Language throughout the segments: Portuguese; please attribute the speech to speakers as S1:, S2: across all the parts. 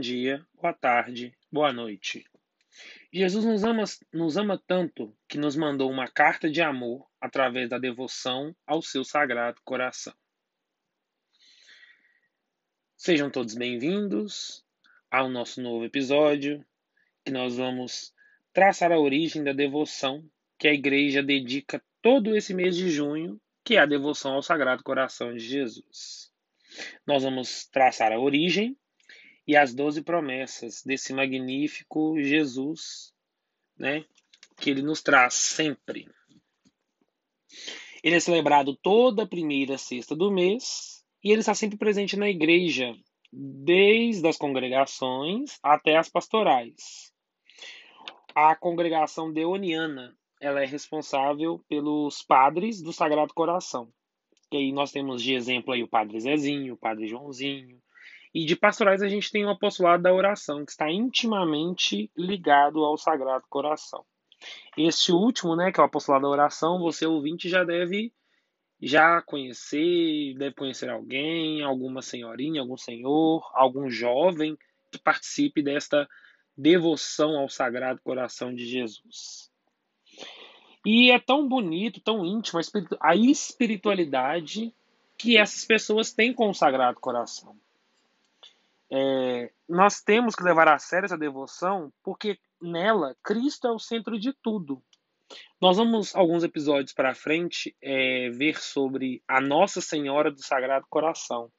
S1: dia, boa tarde, boa noite. Jesus nos ama, nos ama tanto que nos mandou uma carta de amor através da devoção ao seu sagrado coração. Sejam todos bem-vindos ao nosso novo episódio, que nós vamos traçar a origem da devoção que a igreja dedica todo esse mês de junho, que é a devoção ao Sagrado Coração de Jesus. Nós vamos traçar a origem e as doze promessas desse magnífico Jesus, né, que ele nos traz sempre. Ele é celebrado toda a primeira sexta do mês e ele está sempre presente na igreja, desde as congregações até as pastorais. A congregação deoniana, ela é responsável pelos padres do Sagrado Coração. E aí nós temos de exemplo aí o Padre Zezinho, o Padre Joãozinho, e de pastorais a gente tem o apostolado da oração, que está intimamente ligado ao Sagrado Coração. Este último, né, que é o apostolado da oração, você ouvinte já deve já conhecer, deve conhecer alguém, alguma senhorinha, algum senhor, algum jovem que participe desta devoção ao Sagrado Coração de Jesus. E é tão bonito, tão íntimo a espiritualidade que essas pessoas têm com o Sagrado Coração. É, nós temos que levar a sério essa devoção porque nela Cristo é o centro de tudo. Nós vamos, alguns episódios para frente, é, ver sobre a Nossa Senhora do Sagrado Coração,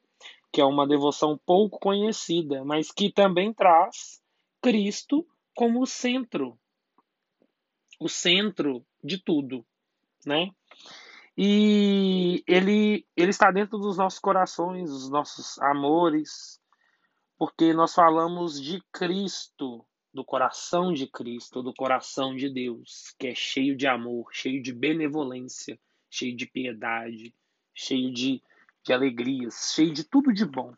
S1: que é uma devoção pouco conhecida, mas que também traz Cristo como o centro, o centro de tudo, né? E ele, ele está dentro dos nossos corações, dos nossos amores, porque nós falamos de Cristo, do coração de Cristo, do coração de Deus, que é cheio de amor, cheio de benevolência, cheio de piedade, cheio de, de alegrias, cheio de tudo de bom.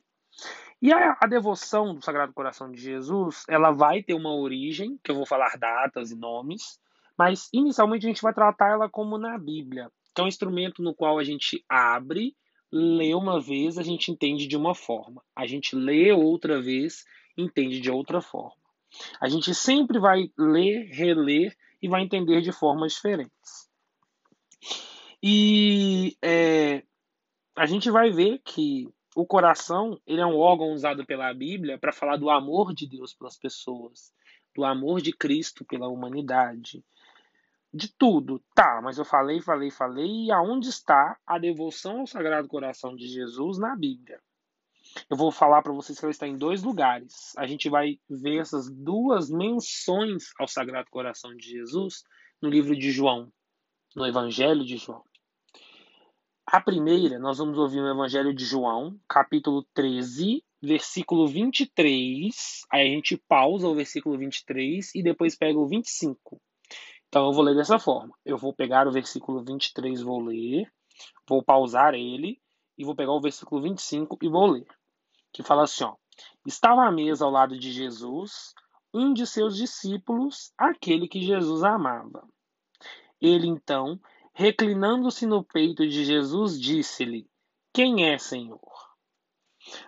S1: E a, a, devoção do Sagrado Coração de Jesus, ela vai ter uma origem, que eu vou falar datas e nomes, mas inicialmente a gente vai tratar ela como na Bíblia, que é um instrumento no qual a gente abre lê uma vez, a gente entende de uma forma. A gente lê outra vez, entende de outra forma. A gente sempre vai ler, reler e vai entender de formas diferentes. E é, a gente vai ver que o coração ele é um órgão usado pela Bíblia para falar do amor de Deus pelas pessoas, do amor de Cristo pela humanidade, de tudo. Tá, mas eu falei, falei, falei. E aonde está a devoção ao Sagrado Coração de Jesus na Bíblia? Eu vou falar para vocês que ela está em dois lugares. A gente vai ver essas duas menções ao Sagrado Coração de Jesus no livro de João, no Evangelho de João. A primeira, nós vamos ouvir no Evangelho de João, capítulo 13, versículo 23. Aí a gente pausa o versículo 23 e depois pega o 25. Então eu vou ler dessa forma. Eu vou pegar o versículo 23, vou ler, vou pausar ele e vou pegar o versículo 25 e vou ler. Que fala assim, ó: Estava à mesa ao lado de Jesus um de seus discípulos, aquele que Jesus amava. Ele então, reclinando-se no peito de Jesus, disse-lhe: Quem é, Senhor?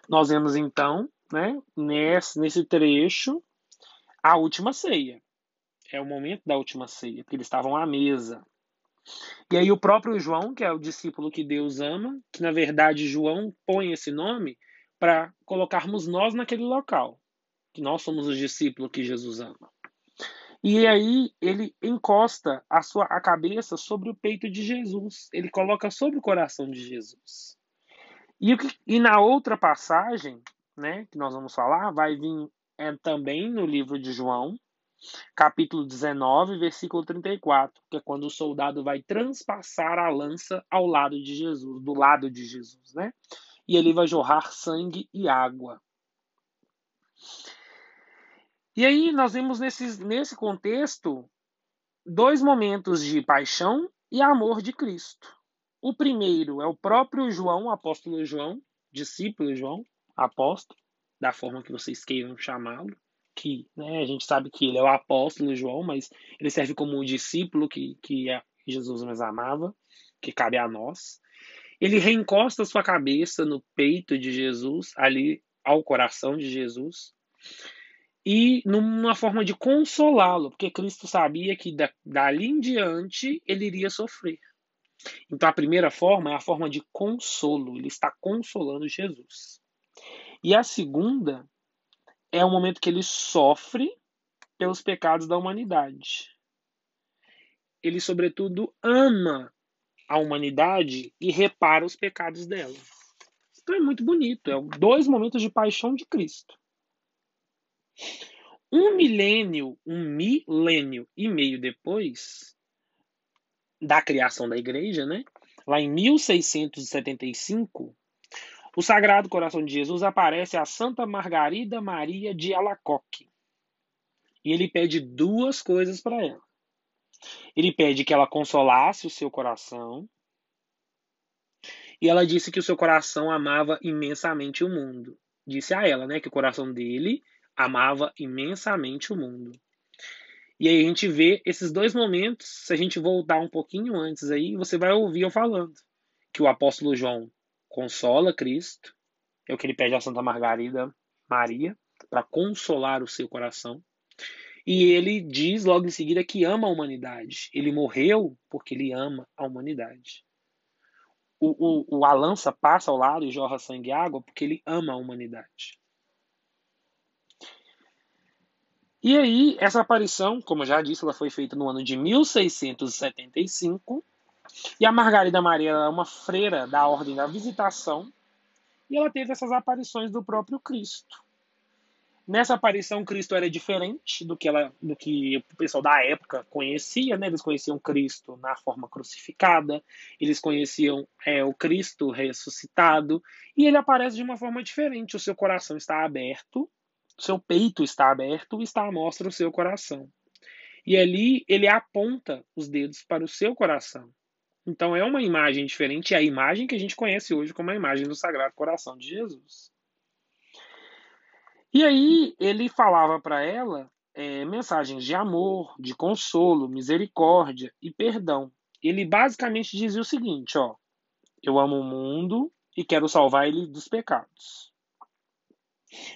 S1: Nós vemos então, né, nesse, trecho, a última ceia é o momento da última ceia, porque eles estavam à mesa. E aí o próprio João, que é o discípulo que Deus ama, que na verdade João põe esse nome para colocarmos nós naquele local, que nós somos os discípulos que Jesus ama. E aí ele encosta a sua a cabeça sobre o peito de Jesus, ele coloca sobre o coração de Jesus. E, e na outra passagem, né, que nós vamos falar, vai vir é, também no livro de João, capítulo 19, versículo 34, que é quando o soldado vai transpassar a lança ao lado de Jesus, do lado de Jesus, né? E ele vai jorrar sangue e água. E aí nós vemos nesse, nesse contexto dois momentos de paixão e amor de Cristo. O primeiro é o próprio João, apóstolo João, discípulo João, apóstolo, da forma que vocês queiram chamá-lo que né, a gente sabe que ele é o apóstolo João, mas ele serve como o discípulo que, que Jesus mais amava, que cabe a nós. Ele reencosta sua cabeça no peito de Jesus, ali ao coração de Jesus, e numa forma de consolá-lo, porque Cristo sabia que dali em diante ele iria sofrer. Então a primeira forma é a forma de consolo, ele está consolando Jesus. E a segunda é o momento que ele sofre pelos pecados da humanidade. Ele, sobretudo, ama a humanidade e repara os pecados dela. Então é muito bonito. É dois momentos de paixão de Cristo. Um milênio, um milênio e meio depois da criação da igreja, né? Lá em 1675, o Sagrado Coração de Jesus aparece a Santa Margarida Maria de Alacoque. E ele pede duas coisas para ela. Ele pede que ela consolasse o seu coração. E ela disse que o seu coração amava imensamente o mundo. Disse a ela, né, que o coração dele amava imensamente o mundo. E aí a gente vê esses dois momentos, se a gente voltar um pouquinho antes aí, você vai ouvir eu falando que o apóstolo João consola Cristo, é o que ele pede a Santa Margarida Maria para consolar o seu coração. E ele diz logo em seguida que ama a humanidade. Ele morreu porque ele ama a humanidade. O, o, o a lança passa ao lado e jorra sangue e água porque ele ama a humanidade. E aí, essa aparição, como eu já disse, ela foi feita no ano de 1675. E a Margarida Maria é uma freira da Ordem da Visitação. E ela teve essas aparições do próprio Cristo. Nessa aparição, Cristo era diferente do que, ela, do que o pessoal da época conhecia. Né? Eles conheciam Cristo na forma crucificada, eles conheciam é, o Cristo ressuscitado. E ele aparece de uma forma diferente. O seu coração está aberto seu peito está aberto, está à mostra o seu coração. E ali ele aponta os dedos para o seu coração. Então é uma imagem diferente, é a imagem que a gente conhece hoje como a imagem do Sagrado Coração de Jesus. E aí ele falava para ela é, mensagens de amor, de consolo, misericórdia e perdão. Ele basicamente dizia o seguinte: ó, eu amo o mundo e quero salvar ele dos pecados.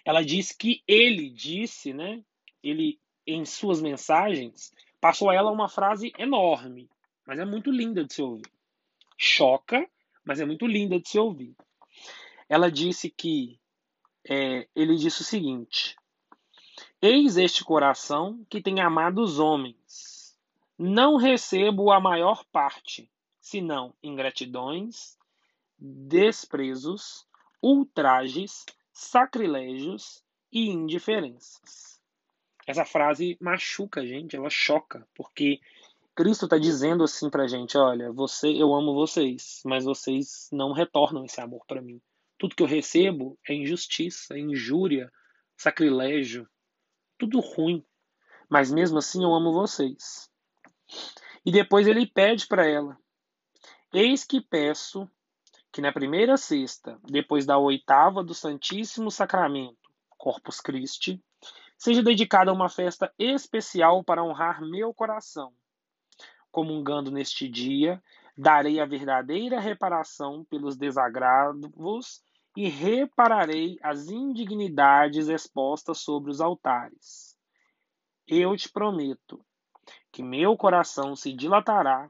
S1: Ela diz que ele disse, né? Ele, em suas mensagens, passou a ela uma frase enorme, mas é muito linda de se ouvir. Choca, mas é muito linda de se ouvir. Ela disse que é, ele disse o seguinte: Eis este coração que tem amado os homens. Não recebo a maior parte, senão ingratidões, desprezos, ultrajes sacrilégios e indiferenças. Essa frase machuca a gente, ela choca, porque Cristo está dizendo assim para a gente: olha, você, eu amo vocês, mas vocês não retornam esse amor para mim. Tudo que eu recebo é injustiça, é injúria, sacrilégio, tudo ruim. Mas mesmo assim eu amo vocês. E depois ele pede para ela: Eis que peço que na primeira sexta, depois da oitava do Santíssimo Sacramento, Corpus Christi, seja dedicada uma festa especial para honrar meu coração. Comungando neste dia, darei a verdadeira reparação pelos desagravos e repararei as indignidades expostas sobre os altares. Eu te prometo que meu coração se dilatará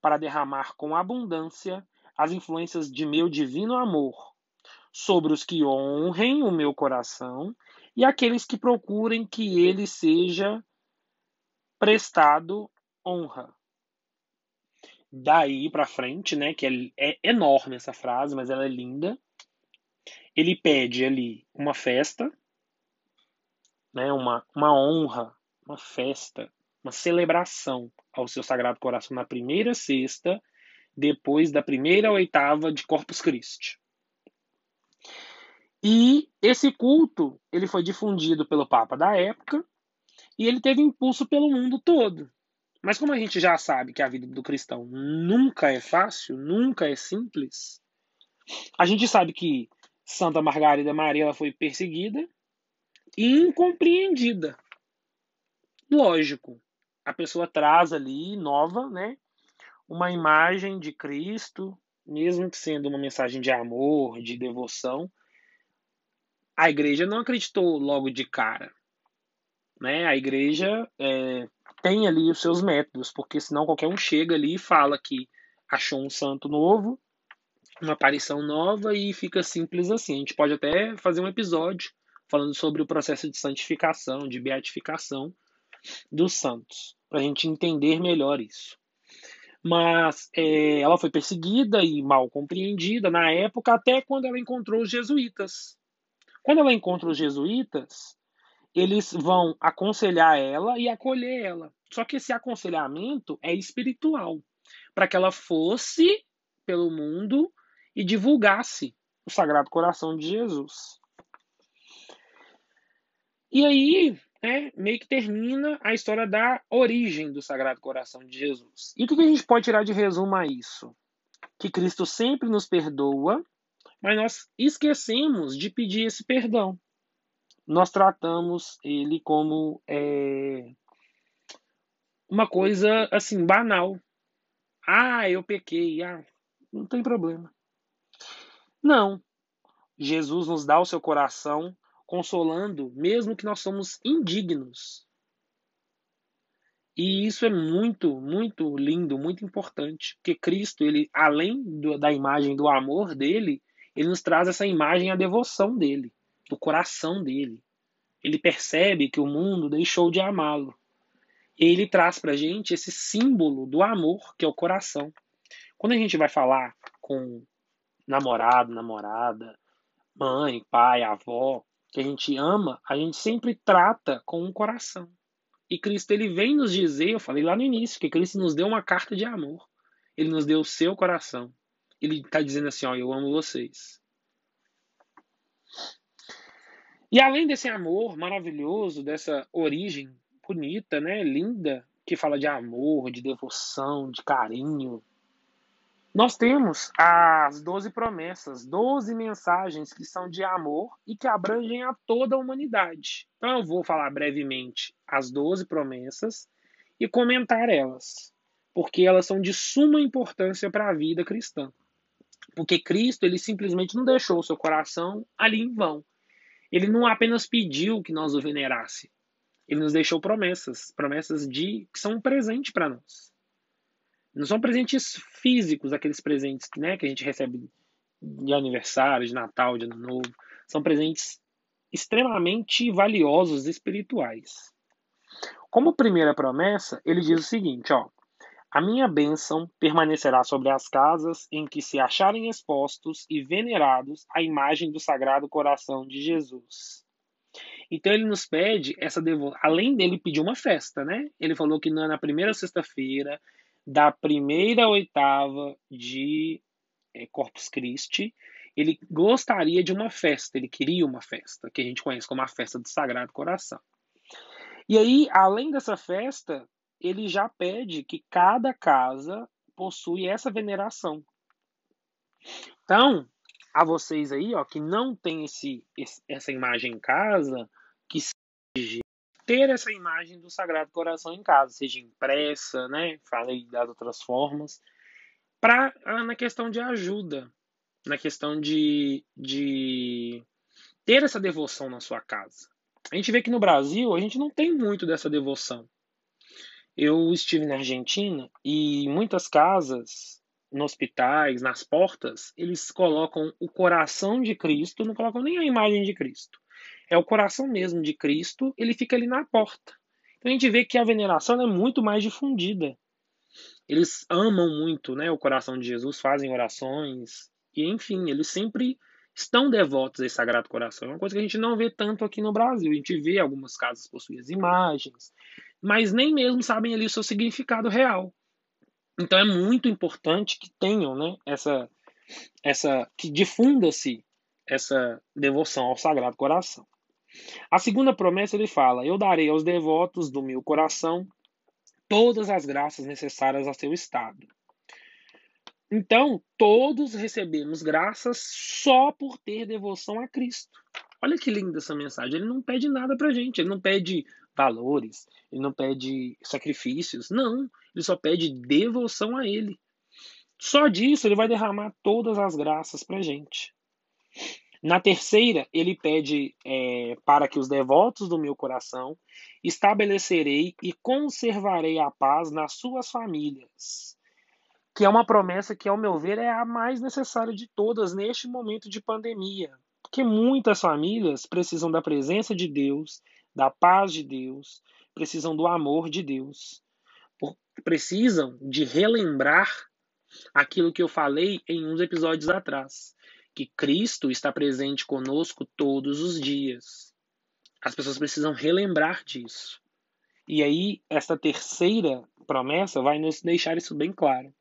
S1: para derramar com abundância as influências de meu divino amor sobre os que honrem o meu coração e aqueles que procurem que ele seja prestado honra. Daí para frente, né, que é, é enorme essa frase, mas ela é linda. Ele pede ali uma festa, né, uma, uma honra, uma festa, uma celebração ao seu Sagrado Coração na primeira sexta depois da primeira oitava de Corpus Christi. E esse culto ele foi difundido pelo Papa da época e ele teve impulso pelo mundo todo. Mas como a gente já sabe que a vida do cristão nunca é fácil, nunca é simples, a gente sabe que Santa Margarida Maria foi perseguida e incompreendida. Lógico, a pessoa traz ali nova, né, uma imagem de Cristo, mesmo que sendo uma mensagem de amor, de devoção, A igreja não acreditou logo de cara. Né? A igreja é, tem ali os seus métodos, porque senão qualquer um chega ali e fala que achou um santo novo, uma aparição nova e fica simples assim. A gente pode até fazer um episódio falando sobre o processo de santificação, de beatificação dos santos, para a gente entender melhor isso. Mas é, ela foi perseguida e mal compreendida na época, até quando ela encontrou os jesuítas. Quando ela encontra os jesuítas, eles vão aconselhar ela e acolher ela. Só que esse aconselhamento é espiritual, para que ela fosse pelo mundo e divulgasse o Sagrado Coração de Jesus. E aí, né, meio que termina a história da origem do Sagrado Coração de Jesus. E o que a gente pode tirar de resumo a isso? Que Cristo sempre nos perdoa, mas nós esquecemos de pedir esse perdão. Nós tratamos ele como é, uma coisa assim banal. Ah, eu pequei, ah, não tem problema. Não. Jesus nos dá o seu coração consolando, mesmo que nós somos indignos. E isso é muito, muito lindo, muito importante, porque Cristo, ele, além do, da imagem do amor dele, ele nos traz essa imagem, a devoção dele, do coração dele. Ele percebe que o mundo deixou de amá-lo. E ele traz para a gente esse símbolo do amor, que é o coração. Quando a gente vai falar com namorado, namorada, mãe, pai, avó, que a gente ama, a gente sempre trata com um coração. E Cristo ele vem nos dizer, eu falei lá no início, que Cristo nos deu uma carta de amor. Ele nos deu o seu coração. Ele está dizendo assim, ó, eu amo vocês. E além desse amor maravilhoso, dessa origem bonita, né, linda, que fala de amor, de devoção, de carinho, nós temos as doze promessas, doze mensagens que são de amor e que abrangem a toda a humanidade. Então eu vou falar brevemente as doze promessas e comentar elas, porque elas são de suma importância para a vida cristã. Porque Cristo, ele simplesmente não deixou o seu coração ali em vão. Ele não apenas pediu que nós o venerasse. Ele nos deixou promessas, promessas de que são um presente para nós. Não são presentes físicos, aqueles presentes né, que a gente recebe de aniversário, de Natal, de Ano Novo. São presentes extremamente valiosos espirituais. Como primeira promessa, ele diz o seguinte, ó: A minha bênção permanecerá sobre as casas em que se acharem expostos e venerados a imagem do Sagrado Coração de Jesus. Então ele nos pede essa devoção, além dele pedir uma festa, né? Ele falou que na primeira sexta-feira da primeira oitava de é, Corpus Christi, ele gostaria de uma festa, ele queria uma festa, que a gente conhece como a festa do Sagrado Coração. E aí, além dessa festa, ele já pede que cada casa possui essa veneração. Então, a vocês aí, ó, que não tem esse, esse essa imagem em casa, que seja ter essa imagem do Sagrado Coração em casa, seja impressa, né? Falei das outras formas, para ah, na questão de ajuda, na questão de, de ter essa devoção na sua casa. A gente vê que no Brasil a gente não tem muito dessa devoção. Eu estive na Argentina e muitas casas, nos hospitais, nas portas, eles colocam o coração de Cristo, não colocam nem a imagem de Cristo é o coração mesmo de Cristo, ele fica ali na porta. Então a gente vê que a veneração é muito mais difundida. Eles amam muito né, o coração de Jesus, fazem orações, e enfim, eles sempre estão devotos a esse Sagrado Coração. É uma coisa que a gente não vê tanto aqui no Brasil. A gente vê algumas casas possuem as imagens, mas nem mesmo sabem ali o seu significado real. Então é muito importante que tenham né, essa, essa que difunda-se essa devoção ao Sagrado Coração. A segunda promessa ele fala: Eu darei aos devotos do meu coração todas as graças necessárias a seu estado. Então, todos recebemos graças só por ter devoção a Cristo. Olha que linda essa mensagem. Ele não pede nada pra gente, ele não pede valores, ele não pede sacrifícios, não, ele só pede devoção a ele. Só disso ele vai derramar todas as graças pra gente. Na terceira, ele pede é, para que os devotos do meu coração estabelecerei e conservarei a paz nas suas famílias, que é uma promessa que, ao meu ver, é a mais necessária de todas neste momento de pandemia, porque muitas famílias precisam da presença de Deus, da paz de Deus, precisam do amor de Deus, precisam de relembrar aquilo que eu falei em uns episódios atrás que Cristo está presente conosco todos os dias. As pessoas precisam relembrar disso. E aí, esta terceira promessa vai nos deixar isso bem claro.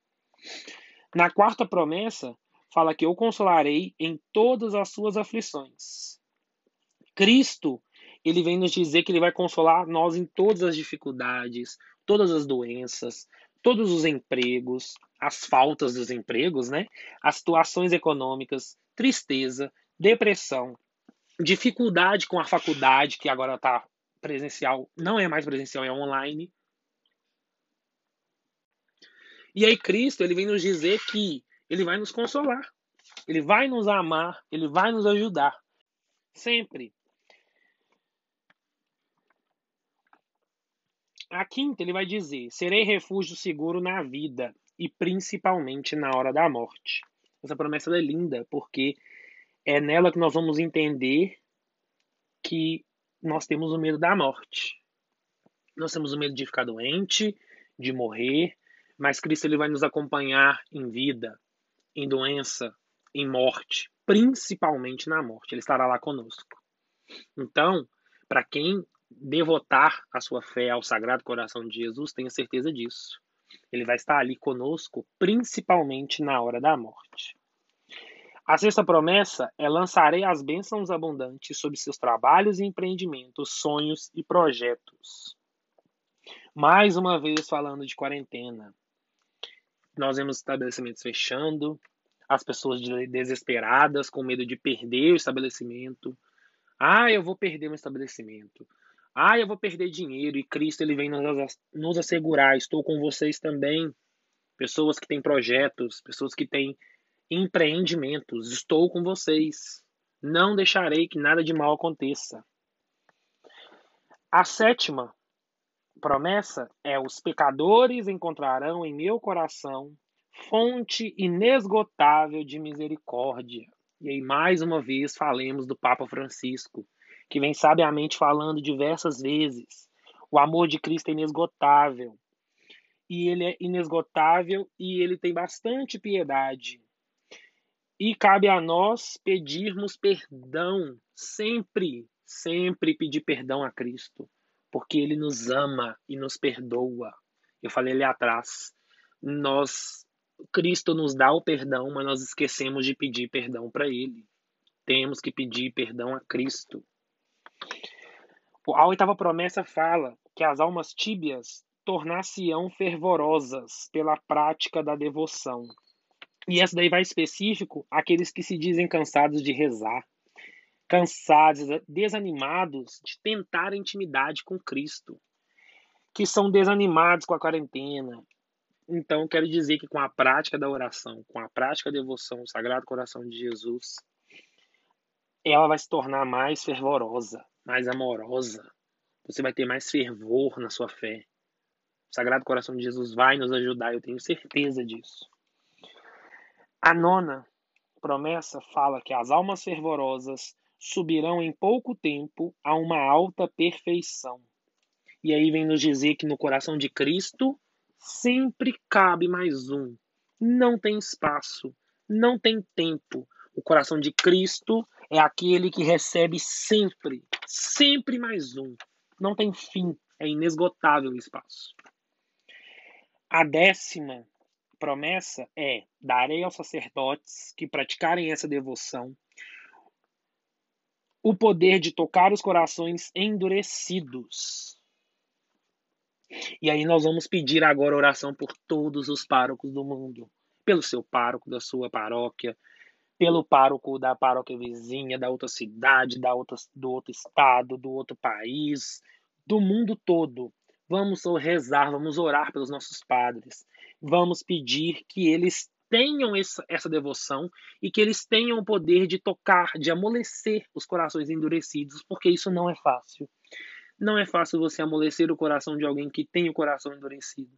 S1: Na quarta promessa, fala que eu consolarei em todas as suas aflições. Cristo, ele vem nos dizer que ele vai consolar nós em todas as dificuldades, todas as doenças, todos os empregos, as faltas dos empregos, né? As situações econômicas, tristeza, depressão, dificuldade com a faculdade, que agora está presencial, não é mais presencial, é online. E aí Cristo, ele vem nos dizer que ele vai nos consolar, ele vai nos amar, ele vai nos ajudar. Sempre. A quinta, ele vai dizer: serei refúgio seguro na vida e principalmente na hora da morte. Essa promessa é linda, porque é nela que nós vamos entender que nós temos o medo da morte. Nós temos o medo de ficar doente, de morrer, mas Cristo ele vai nos acompanhar em vida, em doença, em morte, principalmente na morte. Ele estará lá conosco. Então, para quem devotar a sua fé ao Sagrado Coração de Jesus, tenha certeza disso. Ele vai estar ali conosco, principalmente na hora da morte. A sexta promessa é: lançarei as bênçãos abundantes sobre seus trabalhos e empreendimentos, sonhos e projetos. Mais uma vez falando de quarentena. Nós vemos estabelecimentos fechando, as pessoas desesperadas, com medo de perder o estabelecimento. Ah, eu vou perder meu estabelecimento. Ah, eu vou perder dinheiro. E Cristo ele vem nos assegurar: estou com vocês também. Pessoas que têm projetos, pessoas que têm empreendimentos. Estou com vocês. Não deixarei que nada de mal aconteça. A sétima promessa é: os pecadores encontrarão em meu coração fonte inesgotável de misericórdia. E aí, mais uma vez, falemos do Papa Francisco, que vem sabiamente falando diversas vezes. O amor de Cristo é inesgotável. E ele é inesgotável e ele tem bastante piedade. E cabe a nós pedirmos perdão, sempre, sempre pedir perdão a Cristo, porque Ele nos ama e nos perdoa. Eu falei ali atrás, nós, Cristo nos dá o perdão, mas nós esquecemos de pedir perdão para Ele. Temos que pedir perdão a Cristo. A oitava promessa fala que as almas tíbias tornar-se-ão fervorosas pela prática da devoção. E essa daí vai específico àqueles que se dizem cansados de rezar, cansados, desanimados de tentar intimidade com Cristo, que são desanimados com a quarentena. Então, quero dizer que com a prática da oração, com a prática da devoção ao Sagrado Coração de Jesus, ela vai se tornar mais fervorosa, mais amorosa. Você vai ter mais fervor na sua fé. O Sagrado Coração de Jesus vai nos ajudar, eu tenho certeza disso. A nona promessa fala que as almas fervorosas subirão em pouco tempo a uma alta perfeição. E aí vem nos dizer que no coração de Cristo sempre cabe mais um. Não tem espaço, não tem tempo. O coração de Cristo é aquele que recebe sempre, sempre mais um. Não tem fim, é inesgotável o espaço. A décima promessa é: darei aos sacerdotes que praticarem essa devoção o poder de tocar os corações endurecidos. E aí nós vamos pedir agora oração por todos os párocos do mundo, pelo seu pároco da sua paróquia, pelo pároco da paróquia vizinha, da outra cidade, da outra, do outro estado, do outro país, do mundo todo. Vamos rezar, vamos orar pelos nossos padres. Vamos pedir que eles tenham essa, devoção e que eles tenham o poder de tocar, de amolecer os corações endurecidos, porque isso não é fácil. Não é fácil você amolecer o coração de alguém que tem o coração endurecido.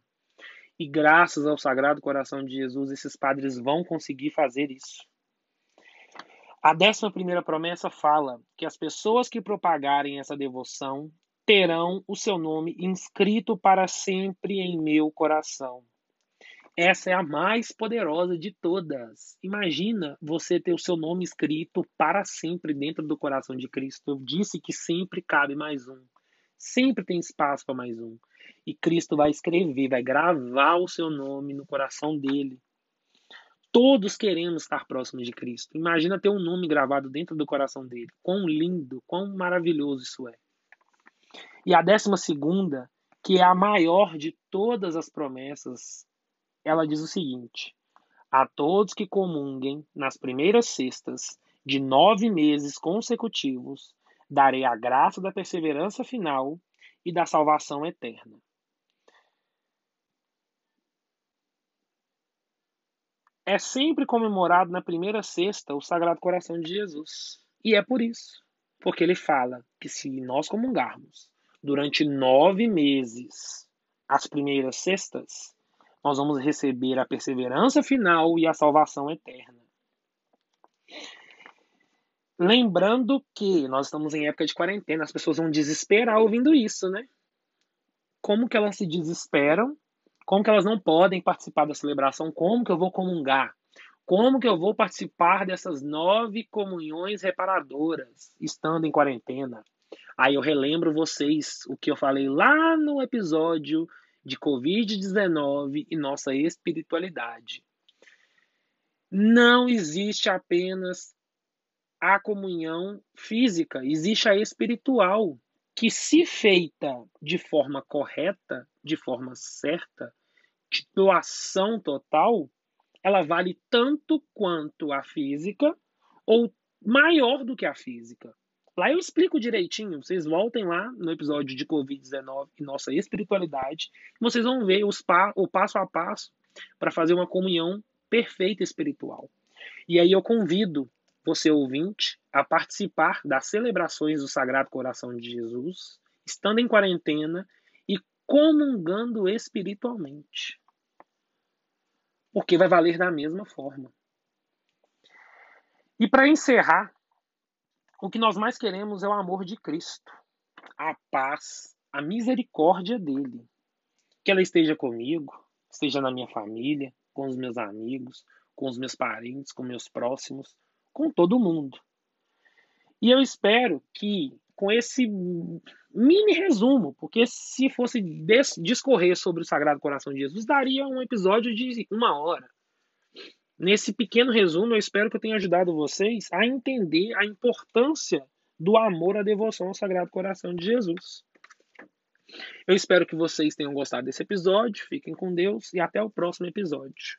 S1: E graças ao Sagrado Coração de Jesus, esses padres vão conseguir fazer isso. A décima primeira promessa fala que as pessoas que propagarem essa devoção terão o seu nome inscrito para sempre em meu coração. Essa é a mais poderosa de todas. Imagina você ter o seu nome escrito para sempre dentro do coração de Cristo. Eu disse que sempre cabe mais um. Sempre tem espaço para mais um. E Cristo vai escrever, vai gravar o seu nome no coração dele. Todos queremos estar próximos de Cristo. Imagina ter um nome gravado dentro do coração dele. Quão lindo, quão maravilhoso isso é. E a décima segunda, que é a maior de todas as promessas, ela diz o seguinte: A todos que comunguem nas primeiras sextas de nove meses consecutivos, darei a graça da perseverança final e da salvação eterna. É sempre comemorado na primeira sexta o Sagrado Coração de Jesus. E é por isso. Porque ele fala que se nós comungarmos durante nove meses, as primeiras sextas, nós vamos receber a perseverança final e a salvação eterna. Lembrando que nós estamos em época de quarentena, as pessoas vão desesperar ouvindo isso, né? Como que elas se desesperam? Como que elas não podem participar da celebração? Como que eu vou comungar? Como que eu vou participar dessas nove comunhões reparadoras, estando em quarentena? Aí eu relembro vocês o que eu falei lá no episódio de Covid-19 e nossa espiritualidade. Não existe apenas a comunhão física, existe a espiritual, que, se feita de forma correta, de forma certa, de doação total, ela vale tanto quanto a física ou maior do que a física. Lá eu explico direitinho. Vocês voltem lá no episódio de Covid-19 e nossa espiritualidade. Vocês vão ver os pa o passo a passo para fazer uma comunhão perfeita espiritual. E aí eu convido você, ouvinte, a participar das celebrações do Sagrado Coração de Jesus, estando em quarentena e comungando espiritualmente. Porque vai valer da mesma forma. E para encerrar, o que nós mais queremos é o amor de Cristo, a paz, a misericórdia dele. Que ela esteja comigo, esteja na minha família, com os meus amigos, com os meus parentes, com meus próximos, com todo mundo. E eu espero que com esse mini resumo, porque se fosse discorrer sobre o Sagrado Coração de Jesus, daria um episódio de uma hora. Nesse pequeno resumo, eu espero que eu tenha ajudado vocês a entender a importância do amor à devoção ao Sagrado Coração de Jesus. Eu espero que vocês tenham gostado desse episódio. Fiquem com Deus e até o próximo episódio.